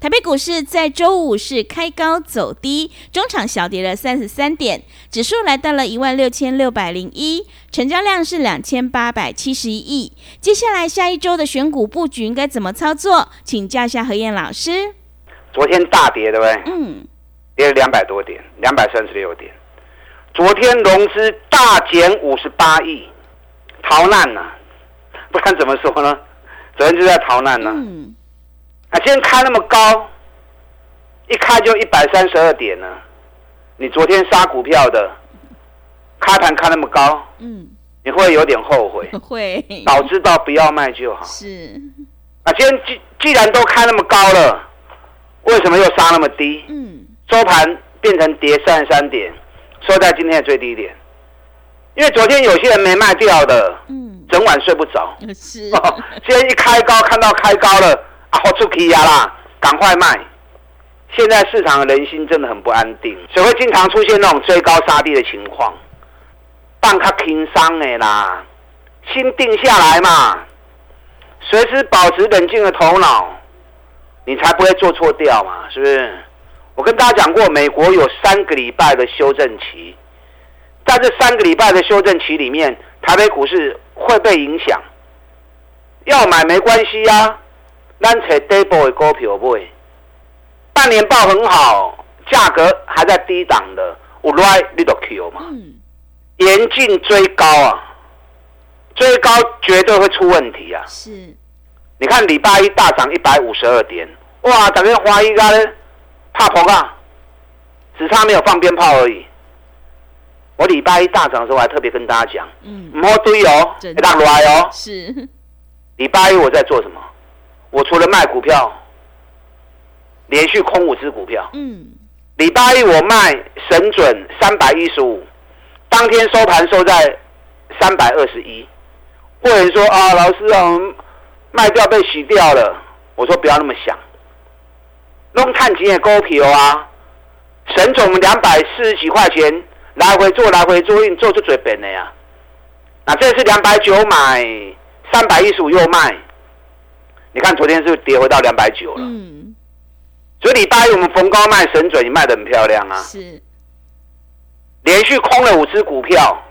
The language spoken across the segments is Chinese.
台北股市在周五是开高走低，中场小跌了三十三点，指数来到了一万六千六百零一，成交量是两千八百七十一亿。接下来下一周的选股布局应该怎么操作？请教一下何燕老师。昨天大跌对不对？嗯，跌了两百多点，两百三十六点。昨天融资大减五十八亿，逃难呐、不然怎么说呢？昨天就在逃难呢、嗯，啊，今天开那么高，一开就一百三十二点呢。你昨天杀股票的，开盘开那么高，嗯，你会有点后悔。会早知道不要卖就好。是，啊，今天既既然都开那么高了，为什么又杀那么低？嗯，收盘变成跌三十三点，收在今天的最低点。因为昨天有些人没卖掉的，嗯，整晚睡不着。是，今天一开高，看到开高了，啊，好出奇呀啦，赶快卖。现在市场的人心真的很不安定，所以会经常出现那种追高杀低的情况。但他轻商的啦，心定下来嘛，随时保持冷静的头脑，你才不会做错掉嘛，是不是？我跟大家讲过，美国有三个礼拜的修正期，在这三个礼拜的修正期里面，台北股市会被影响。要买没关系呀、咱找 double 的股票买，半年报很好，价格还在低档的，有来你就 Q 嘛。嗯，严禁追高啊，追高绝对会出问题啊！是，你看礼拜一大涨一百五十二点，哇，大家怀疑啊咧，怕崩啊，只差没有放鞭炮而已。我礼拜一大涨的时候，还特别跟大家讲，嗯，唔好追哦，让来哦。是，礼拜一我在做什么？我除了卖股票，连续空五只股票。嗯，礼拜一我卖神准三百一十五，当天收盘收在三百二十一。或者说啊，老师啊，卖掉被洗掉了。我说不要那么想，弄探钱的股票啊，神准我们两百四十几块钱来回做来回做，你做就嘴本的呀。那这次两百九买，三百一十五又卖，你看昨天是不是跌回到两百九了？嗯，所以礼拜一我们逢高卖神准，你卖的很漂亮啊。是，连续空了五只股票，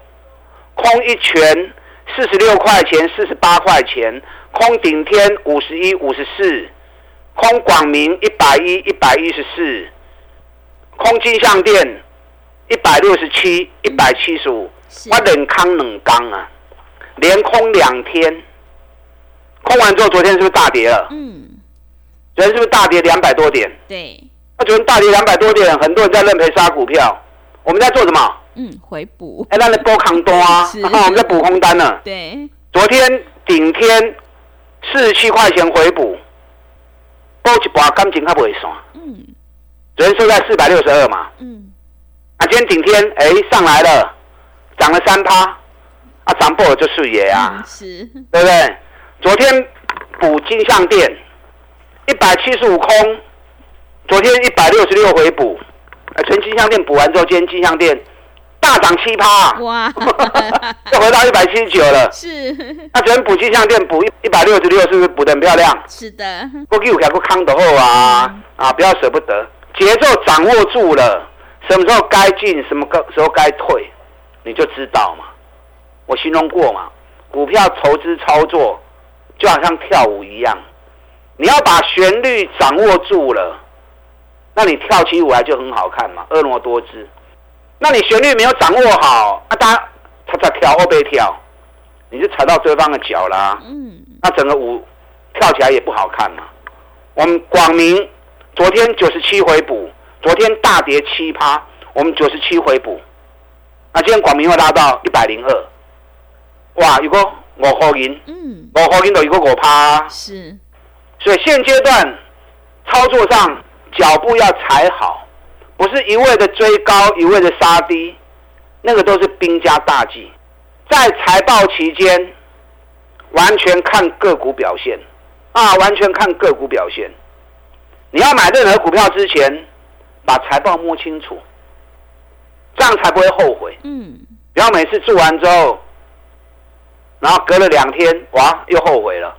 空一拳四十六块钱、四十八块钱，空顶天五十一、五十四，空广明一百一、一百一十四，空金项店一百六十七、一百七十五，是我冷康冷刚啊，连空两天，空完之后，昨天是不是大跌了？嗯，昨天是不是大跌两百多点？对，那昨天大跌两百多点，很多人在认赔杀股票，我们在做什么？嗯，回补，哎，那你波扛多啊 是，我们在补空单呢。对，昨天顶天四十七块钱回补，补一把感情还不会算。嗯，昨天收在四百六十二嘛，嗯，啊，今天顶天哎上来了，涨了三趴，啊，涨破了就是也啊嗯，是，对不对？昨天补金项店一百七十五空，昨天一百六十六回补，呃，全金项店补完之后，今天金项店大涨七趴，哇，又回到一百七十九了。是，那昨天补金项店补一一百六十六，是不是补的很漂亮？是的，过去有条过康的后啊啊，不要舍不得，节奏掌握住了，什么时候该进，什么个时候该退，你就知道嘛。我形容过嘛，股票投资操作就好像跳舞一样，你要把旋律掌握住了，那你跳起舞来就很好看嘛，婀娜多姿。那你旋律没有掌握好，啊，大家他在跳后背跳，你就踩到对方的脚啦。嗯，那整个舞跳起来也不好看嘛。我们广明昨天九十七回补，昨天大跌七趴，我们九十七回补。那今天广明会拉到一百零二，哇，有个五毫银，嗯，五毫银都一个五趴，是，所以现阶段操作上脚步要踩好，不是一味的追高，一味的杀低，那个都是兵家大忌。在财报期间，完全看个股表现。啊，完全看个股表现。你要买任何股票之前，把财报摸清楚，这样才不会后悔。嗯，不要每次做完之后，然后隔了两天，哇，又后悔了。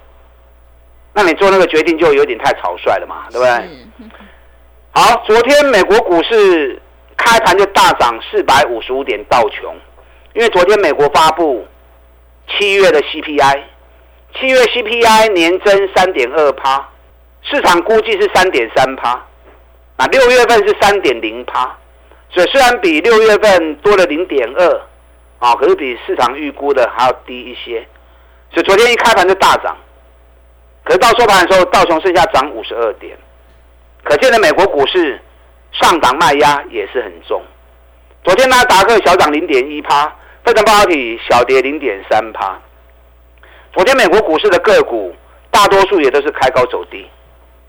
那你做那个决定就有点太草率了嘛，对不对？好，昨天美国股市开盘就大涨四百五十五点道琼，因为昨天美国发布七月的 CPI，七月 CPI 年增三点二趴，市场估计是三点三趴，那六月份是三点零趴，所以虽然比六月份多了零点二，啊，可是比市场预估的还要低一些，所以昨天一开盘就大涨，可是到收盘的时候，道琼剩下涨五十二点。可见的美国股市上涨卖压也是很重。昨天呢达克小涨零点一趴，费城半导体小跌零点三趴。昨天美国股市的个股大多数也都是开高走低，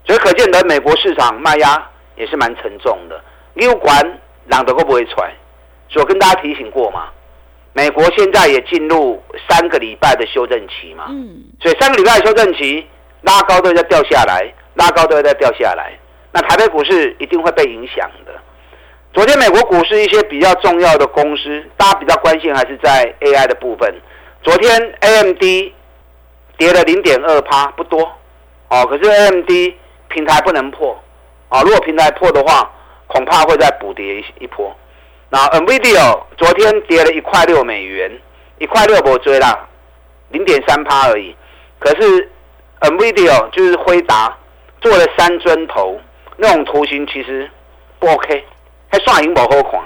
所以可见的美国市场卖压也是蛮沉重的。六管朗得会不会踹？所以我跟大家提醒过嘛，美国现在也进入三个礼拜的修正期嘛，嗯，所以三个礼拜的修正期拉高都在掉下来，拉高都在掉下来。那台北股市一定会被影响的。昨天美国股市一些比较重要的公司，大家比较关心还是在 AI 的部分。昨天 AMD 跌了零点二趴，不多哦，可是 AMD 平台不能破哦，如果平台破的话，恐怕会再补跌一一波。那 NVIDIA 昨天跌了一块六美元，一块六我追啦，零点三趴而已。可是 NVIDIA 就是辉达做了三尊头，那种图形其实不 OK，还算赢不好款。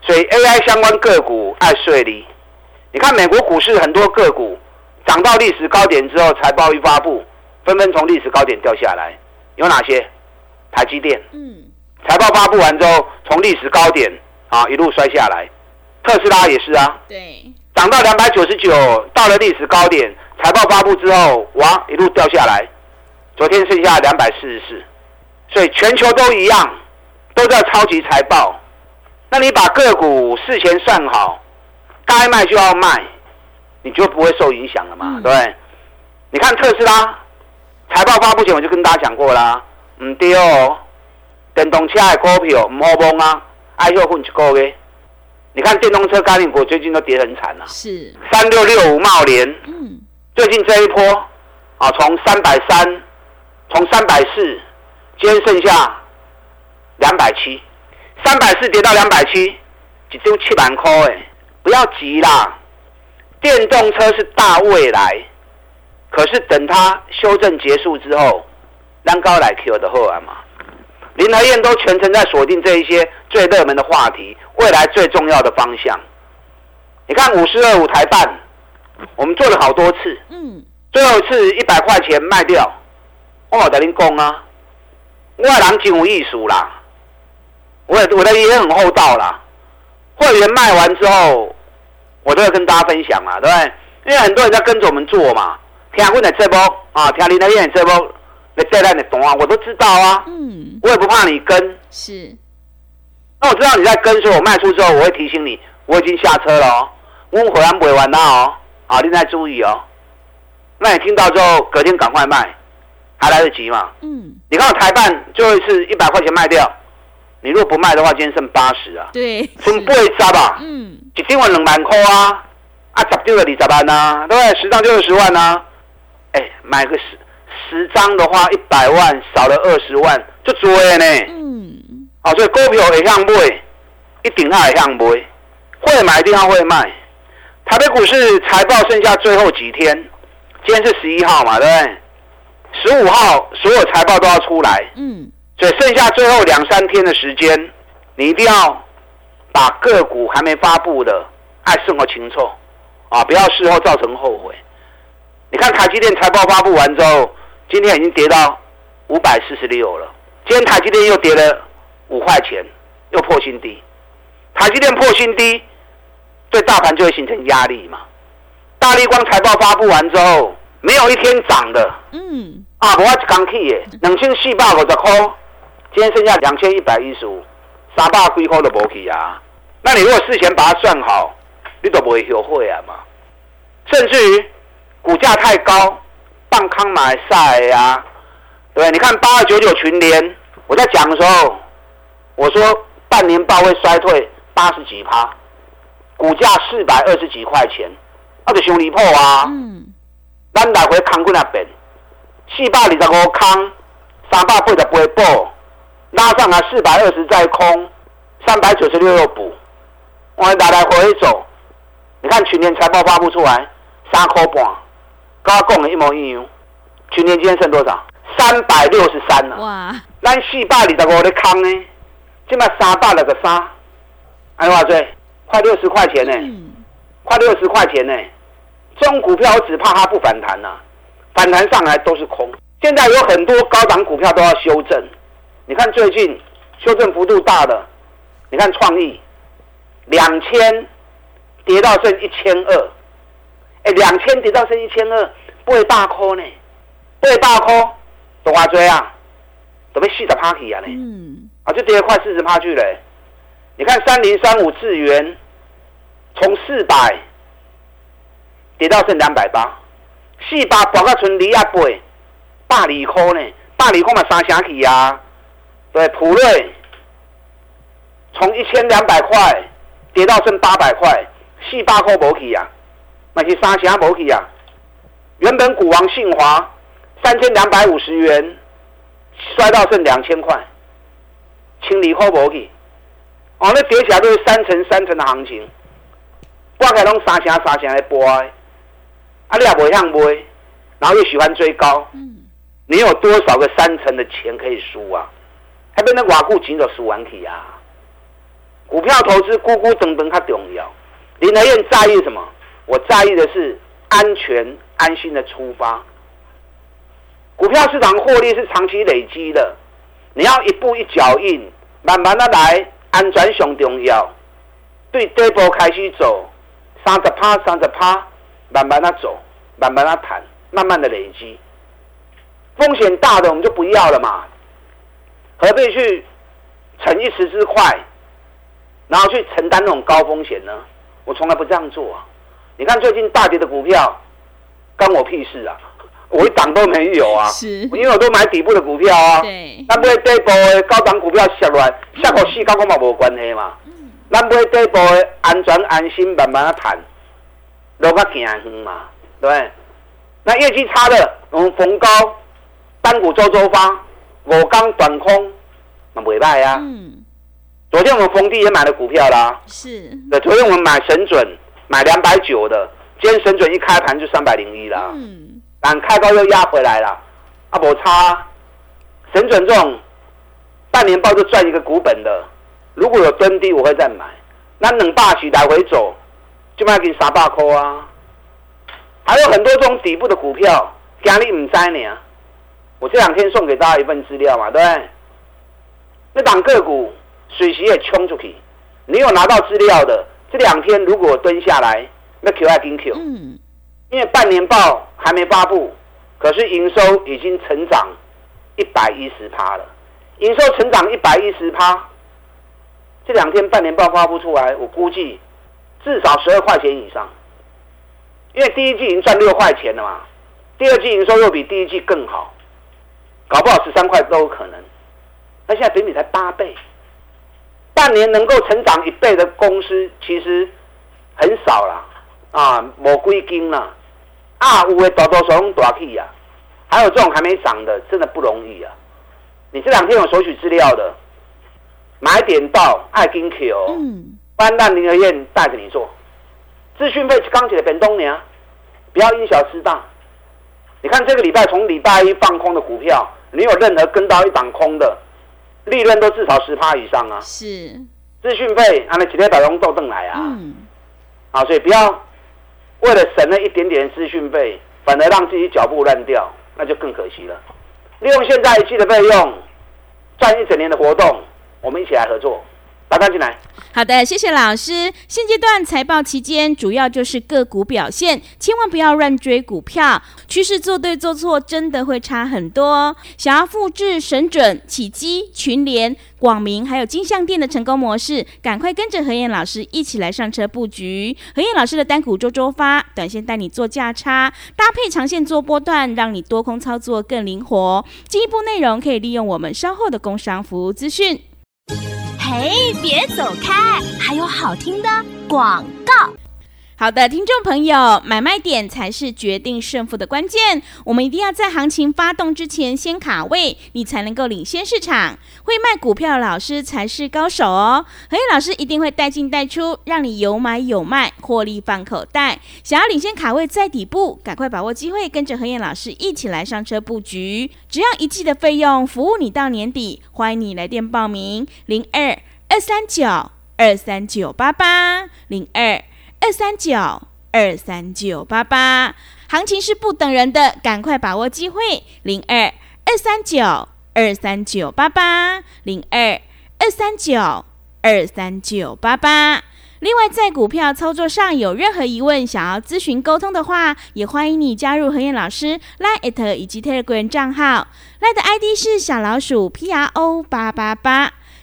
所以 AI 相关个股爱税利。你看美国股市很多个股涨到历史高点之后，财报一发布，纷纷从历史高点掉下来。有哪些？台积电嗯，财报发布完之后，从历史高点啊一路摔下来。特斯拉也是啊，对，涨到两百九十九，到了历史高点，财报发布之后，哇，一路掉下来，昨天剩下两百四十四，所以全球都一样，都在超级财报。那你把个股事前算好，该卖就要卖，你就不会受影响了嘛，嗯对不对？你看特斯拉财报发布前，我就跟大家讲过啦，唔对哦，电动车的股票唔好摸啊，爱休混一个月。你看电动车概念股最近都跌得很惨了、是，三六六五茂联嗯，最近这一波啊，从三百三，从三百四，今天剩下两百七，三百四跌到两百七，只丢七万块哎，不要急啦，电动车是大未来，可是等它修正结束之后，让高来 Q 的后啊嘛。林和燕都全程在锁定这一些最热门的话题，未来最重要的方向。你看五十二五台办，我们做了好多次，嗯，最后一次一百块钱卖掉，我有跟您讲啊，我的人真有艺术啦，我的我的也很厚道啦。会员卖完之后，我都会跟大家分享嘛，对不对？因为很多人在跟着我们做嘛，听我的这波啊，听林德燕这波，你这烂的懂啊，我都知道啊，嗯，我也不怕你跟。是，那我知道你在跟，所以我卖出之后，我会提醒你，我已经下车了哦，我回来不会完的哦，好，你再注意哦。那你听到之后，隔天赶快卖，还来得及嘛？嗯，你看我台办最后一次一百块钱卖掉，你如果不卖的话，今天剩八十啊，对，剩八十吧，嗯，一张万两万块啊，啊十张就二十万呐、对不对？十张就二十万呐、哎，买个十十张的话，一百万少了二十万，就多的呢。嗯，哦，所以股票会向买，一定它会向买，会买一定它会卖。台北股市财报剩下最后几天，今天是十一号嘛，对不对？十五号所有财报都要出来，嗯，所以剩下最后两三天的时间，你一定要把个股还没发布的爱生活清楚啊，不要事后造成后悔。你看台积电财报发布完之后，今天已经跌到五百四十六了。今天台积电又跌了五块钱，又破新低。台积电破新低，对大盘就会形成压力嘛。大力光财报发布完之后，没有一天涨的。嗯。啊，我刚去耶，两千四百五十块，今天剩下两千一百一十五，三百几块都无去啊。那你如果事前把它算好，你都不会后悔啊嘛。甚至于股价太高，半康买晒呀，对你看八二九九群联，我在讲的时候，我说半年报会衰退八十几趴，股价四百二十几块钱，那就熊离谱啊。嗯。咱来回康过那边。四百二十五康，三百八十八补，拉上来四百二十再空，三百九十六又补，我来来回走。你看群年财报发布出来，三块半，跟我讲的一模一样。去年今天剩多少？三百六十三了。哇！咱四百二十五的空呢，起码三百六个三，哎话最快六十块钱呢，快六十块钱呢。这种股票我只怕它不反弹呐。反弹上来都是空，现在有很多高档股票都要修正。你看最近修正幅度大的，你看创意两千跌到剩一千二，哎，两千跌到剩一千二，不会大空呢？不会大空，多话追啊，都被四十趴起啊呢，嗯，啊就跌了快四十趴去嘞。你看三零三五智元，从四百跌到剩两百八。四百博到存二啊八，百二块呢？百二块嘛三成去啊？对，普瑞从一千两百块跌到剩八百块，四百块无去啊？那是三成无去啊？原本股王信华三千两百五十元，摔到剩两千块，清理后无去。哦，那跌起来都是三成三成的行情，挂开拢三成三成的波。啊，你也不想买，然后又喜欢追高，嗯，你有多少个三成的钱可以输啊？还被那瓦固紧着输完去啊？股票投资，咕咕等等，它重要。林德燕在意什么？我在意的是安全、安心的出发。股票市场获利是长期累积的，你要一步一脚印，慢慢的来，安全上重要。对底部开始走，三十趴，三十趴。慢慢的走，慢慢的谈，慢慢的累积。风险大的我们就不要了嘛，何必去逞一时之快，然后去承担那种高风险呢？我从来不这样做！你看最近大跌的股票，关我屁事啊！我一档都没有啊，因为我都买底部的股票啊。对，那不会底部的高档股票下来，下个市高我嘛无关系嘛。嗯，那不会底部的安全安心，慢慢的谈。落较行远嘛，对那业绩差的，我们逢高单股周周发，我刚短空，那不赖呀。嗯。昨天我们逢低也买了股票啦。是。对，昨天我们买神准，买两百九的，今天神准一开盘就三百零一了。嗯。但开高又压回来了，啊，不差。神准这种半年报就赚一个股本的，如果有蹲低，我会再买。那冷霸起来回走。就卖给三百块啊！还有很多这种底部的股票，家里唔知呢。我这两天送给大家一份资料嘛，对不对？那档个股水席也冲出去，你有拿到资料的，这两天如果蹲下来，那 Q 还跟 Q。嗯。因为半年报还没发布，可是营收已经成长一百一十趴了。营收成长一百一十趴，这两天半年报发布出来，我估计。至少十二块钱以上，因为第一季已经赚六块钱了嘛，第二季营收又比第一季更好，搞不好十三块都有可能。那现在比你才八倍，半年能够成长一倍的公司其实很少啦啊，没归金啦啊，有的多多少少大起呀，还有这种还没涨的，真的不容易啊。你这两天有索取资料的，买点到爱金 Q。嗯。班大林和燕带着你做，资讯费刚起的本东年，不要因小失大。你看这个礼拜从礼拜一放空的股票，你有任何跟到一档空的，利润都至少十趴以上啊。是，资讯费啊，那几天打龙豆邓来啊，嗯，啊，所以不要为了省那一点点资讯费，反而让自己脚步乱掉，那就更可惜了。利用现在一季的费用，赚一整年的活动，我们一起来合作，大家进来。好的，谢谢老师。现阶段财报期间，主要就是个股表现，千万不要乱追股票，趋势做对做错真的会差很多。想要复制神准、起基、群联、广明还有金相店的成功模式，赶快跟着何燕老师一起来上车布局。何燕老师的单股周周发，短线带你做价差，搭配长线做波段，让你多空操作更灵活。进一步内容可以利用我们稍后的工商服务资讯。嘿，别走开，还有好听的广告。好的，听众朋友，买卖点才是决定胜负的关键。我们一定要在行情发动之前先卡位，你才能够领先市场。会卖股票的老师才是高手哦。何燕老师一定会带进带出，让你有买有卖，获利放口袋。想要领先卡位在底部，赶快把握机会，跟着何燕老师一起来上车布局。只要一季的费用，服务你到年底。欢迎你来电报名：零二二三九二三九八八零二。二三九二三九八八，行情是不等人的，赶快把握机会。零二二三九二三九八八，零二二三九二三九八八。另外，在股票操作上有任何疑问，想要咨询沟通的话，也欢迎你加入何燕老师 Line 以及 Telegram 账号。Line 的 ID 是小老鼠 P R O 八八八，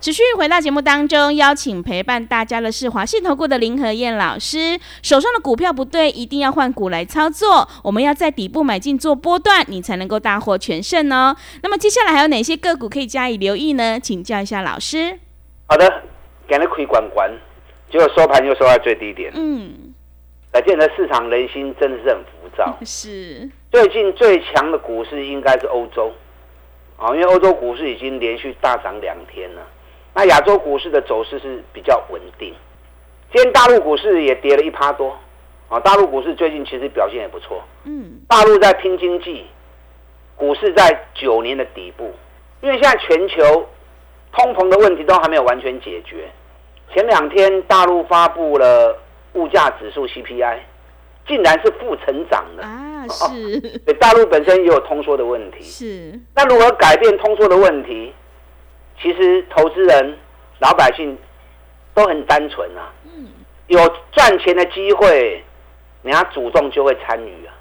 持续回到节目当中，邀请陪伴大家的是华信投顾的林和燕老师。手上的股票不对，一定要换股来操作。我们要在底部买进做波段，你才能够大获全胜哦。那么接下来还有哪些个股可以加以留意呢？请教一下老师。好的，给你亏管管，结果收盘又收在最低点。嗯，可见的市场人心真的是很浮躁。是最近最强的股市应该是欧洲，啊，因为欧洲股市已经连续大涨两天了。那亚洲股市的走势是比较稳定，今天大陆股市也跌了一趴多，啊，大陆股市最近其实表现也不错。嗯，大陆在拼经济，股市在九年的底部，因为现在全球通膨的问题都还没有完全解决。前两天大陆发布了物价指数 CPI，竟然是负成长的啊，是，大陆本身也有通缩的问题。是，那如何改变通缩的问题？其实投资人、老百姓都很单纯啊，有赚钱的机会，人家主动就会参与啊。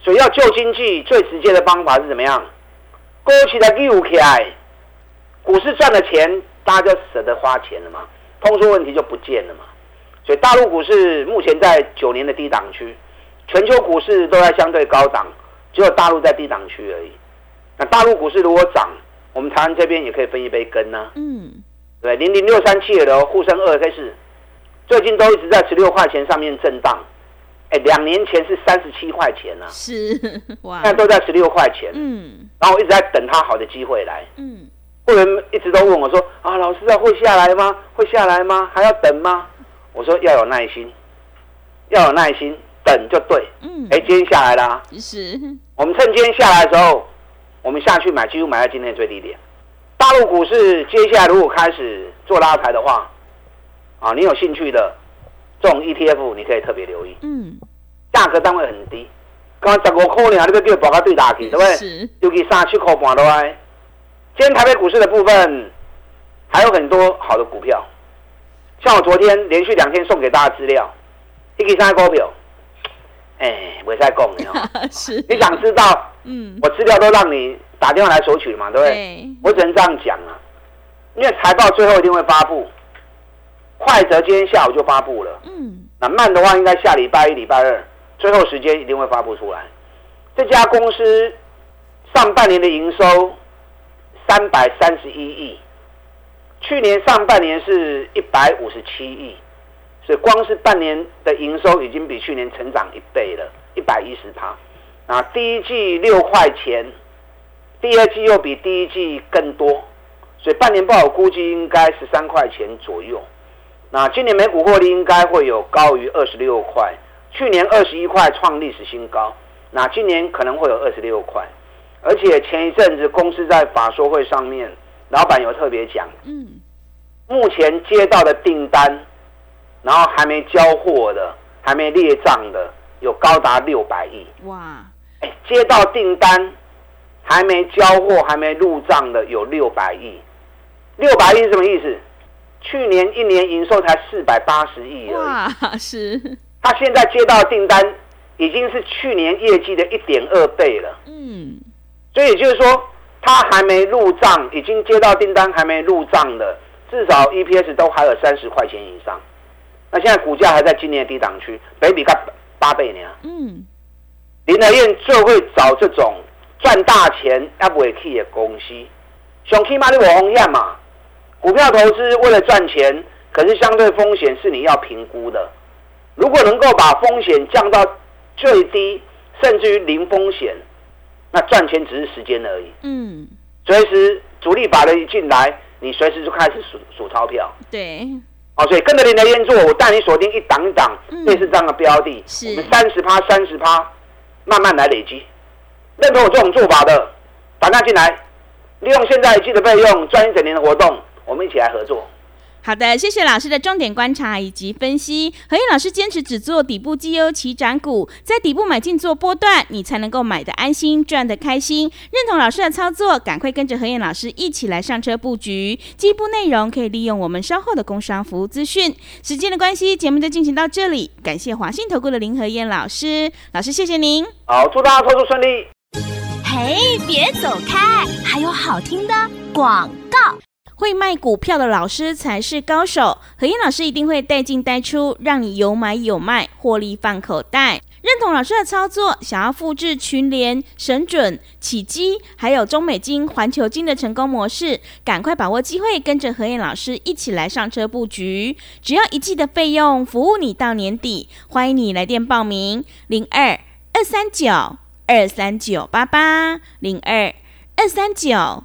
所以要救经济，最直接的方法是怎么样？勾起来溜起来，股市赚了钱，大家就舍得花钱了嘛，通缩问题就不见了嘛。所以大陆股市目前在九年的低档区，全球股市都在相对高档，只有大陆在低档区而已。那大陆股市如果涨，我们台湾这边也可以分一杯羹呢。嗯，对，零零六三七的沪深二 K 是最近都一直在十六块钱上面震荡。哎，两年前是三十七块钱呢，是 哇，现在都在十六块钱。嗯然后我一直在等它好的机会来。嗯，会员一直都问我说：“啊，老师啊，会下来吗？会下来吗？还要等吗？”我说要有耐心，要有耐心，等就对。嗯，哎，今天下来啦，是，我们趁今天下来的时候，我们下去买，几乎买在今天的最低点。大陆股市接下来如果开始做拉抬的话，啊，你有兴趣的这种 ETF，你可以特别留意，嗯，价格单位很低，刚刚十五块呢，你要叫报价对打去，对不对？是，尤其三七块半的话，今天台北股市的部分还有很多好的股票，像我昨天连续两天送给大家资料，一个三股票，哎，我在讲的哦。是，你想知道，嗯，我资料都让你打电话来索取嘛，对不对？对，我只能这样讲啊，因为财报最后一定会发布，快则今天下午就发布了，嗯，那慢的话应该下礼拜一、礼拜二，最后时间一定会发布出来。这家公司上半年的营收三百三十一亿，去年上半年是一百五十七亿，所以光是半年的营收已经比去年成长一倍了，一百一十趴。那第一季六块钱，第二季又比第一季更多，所以半年报估计应该十三块钱左右。那今年每股获利应该会有高于二十六块，去年二十一块创历史新高，那今年可能会有二十六块。而且前一阵子公司在法说会上面，老板有特别讲，嗯，目前接到的订单，然后还没交货的，还没列账的，有高达六百亿。哇！哎，接到订单还没交货、还没入账的有六百亿。六百亿是什么意思？去年一年营收才四百八十亿而已。哇！是。他现在接到订单已经是去年业绩的一点二倍了。嗯。所以也就是说，他还没入账，已经接到订单还没入账的，至少 EPS 都还有三十块钱以上。那现在股价还在今年的低档区，北比它八倍呢。嗯，林德燕最会找这种赚大钱要不会 key 的公司，想 key 嘛你我红艳嘛。股票投资为了赚钱，可是相对风险是你要评估的。如果能够把风险降到最低，甚至于零风险。那赚钱只是时间而已。嗯，随时主力法人一进来，你随时就开始数数钞票。对。哦，所以跟着林德燕做，我带你锁定一档一档类似这样的标的，我们三十趴、三十趴，慢慢来累积。认同我这种做法的，打他进来，利用现在记得备用赚一整年的活动，我们一起来合作。好的，谢谢老师的重点观察以及分析。何燕老师坚持只做底部绩优起涨股，在底部买进做波段，你才能够买的安心，赚的开心。认同老师的操作，赶快跟着何燕老师一起来上车布局。进一步内容可以利用我们稍后的工商服务资讯。时间的关系，节目就进行到这里。感谢华信投顾的林何燕老师，老师谢谢您。好，祝大家操作顺利。嘿，别走开，还有好听的广告。会卖股票的老师才是高手，何燕老师一定会带进带出，让你有买有卖，获利放口袋。认同老师的操作，想要复制群联、神准、启基，还有中美金、环球金的成功模式，赶快把握机会，跟着何燕老师一起来上车布局。只要一季的费用，服务你到年底。欢迎你来电报名：零二二三九二三九八八零二二三九。